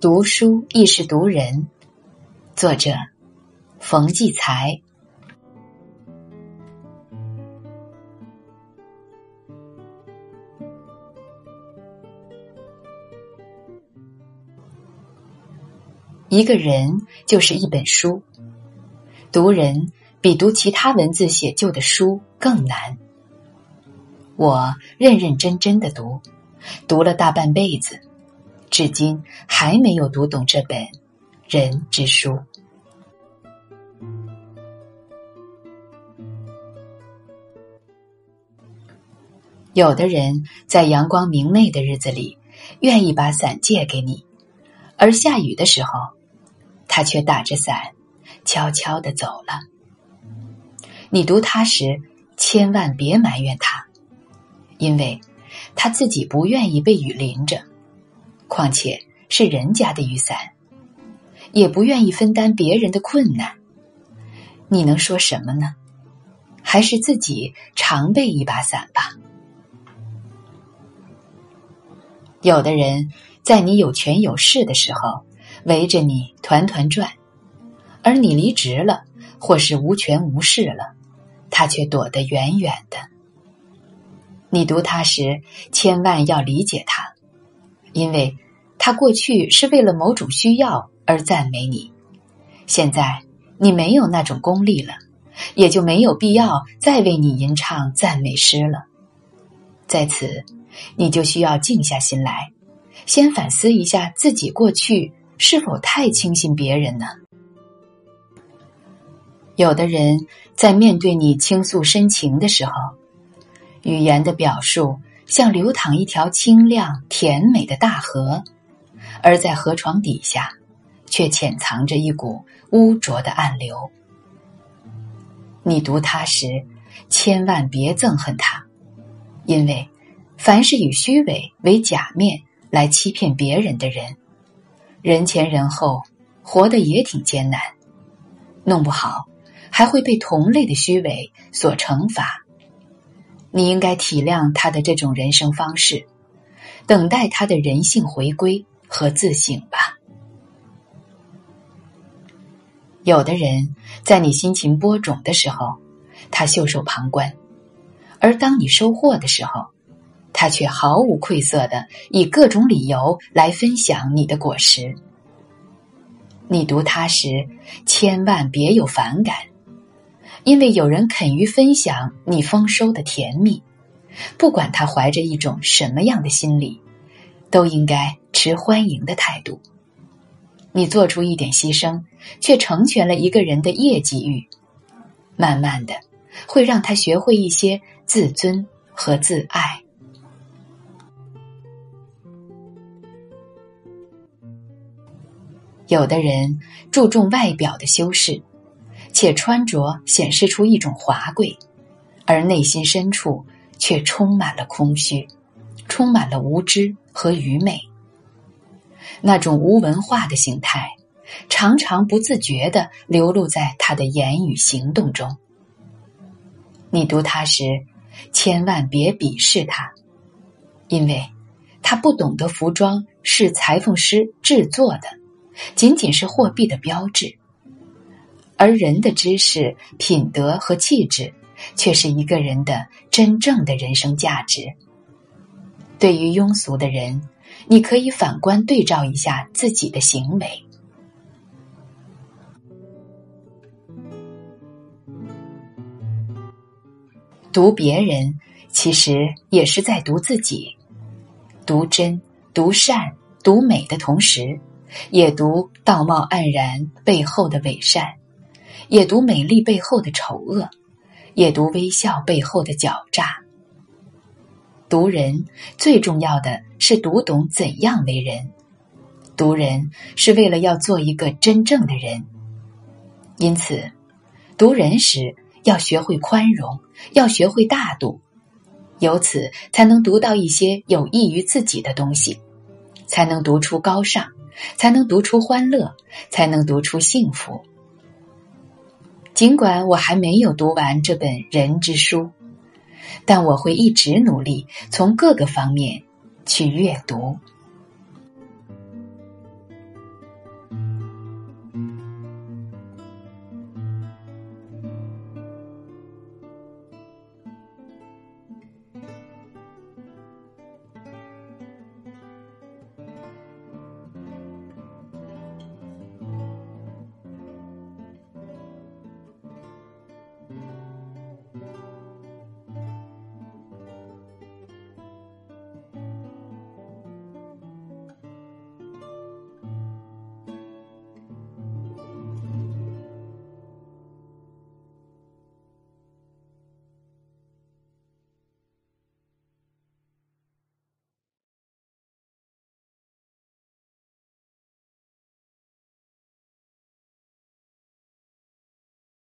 读书亦是读人。作者：冯骥才。一个人就是一本书，读人比读其他文字写就的书更难。我认认真真的读，读了大半辈子。至今还没有读懂这本人之书。有的人在阳光明媚的日子里，愿意把伞借给你，而下雨的时候，他却打着伞，悄悄的走了。你读他时，千万别埋怨他，因为他自己不愿意被雨淋着。况且是人家的雨伞，也不愿意分担别人的困难，你能说什么呢？还是自己常备一把伞吧。有的人在你有权有势的时候围着你团团转，而你离职了或是无权无势了，他却躲得远远的。你读他时，千万要理解他。因为他过去是为了某种需要而赞美你，现在你没有那种功力了，也就没有必要再为你吟唱赞美诗了。在此，你就需要静下心来，先反思一下自己过去是否太轻信别人呢？有的人在面对你倾诉深情的时候，语言的表述。像流淌一条清亮甜美的大河，而在河床底下，却潜藏着一股污浊的暗流。你读它时，千万别憎恨它，因为凡是以虚伪为假面来欺骗别人的人，人前人后活得也挺艰难，弄不好还会被同类的虚伪所惩罚。你应该体谅他的这种人生方式，等待他的人性回归和自省吧。有的人，在你心情播种的时候，他袖手旁观；而当你收获的时候，他却毫无愧色的以各种理由来分享你的果实。你读他时，千万别有反感。因为有人肯于分享你丰收的甜蜜，不管他怀着一种什么样的心理，都应该持欢迎的态度。你做出一点牺牲，却成全了一个人的业绩欲，慢慢的会让他学会一些自尊和自爱。有的人注重外表的修饰。且穿着显示出一种华贵，而内心深处却充满了空虚，充满了无知和愚昧。那种无文化的形态，常常不自觉的流露在他的言语行动中。你读他时，千万别鄙视他，因为他不懂得服装是裁缝师制作的，仅仅是货币的标志。而人的知识、品德和气质，却是一个人的真正的人生价值。对于庸俗的人，你可以反观对照一下自己的行为。读别人，其实也是在读自己。读真、读善、读美的同时，也读道貌岸然背后的伪善。也读美丽背后的丑恶，也读微笑背后的狡诈。读人最重要的是读懂怎样为人，读人是为了要做一个真正的人。因此，读人时要学会宽容，要学会大度，由此才能读到一些有益于自己的东西，才能读出高尚，才能读出欢乐，才能读出幸福。尽管我还没有读完这本人之书，但我会一直努力，从各个方面去阅读。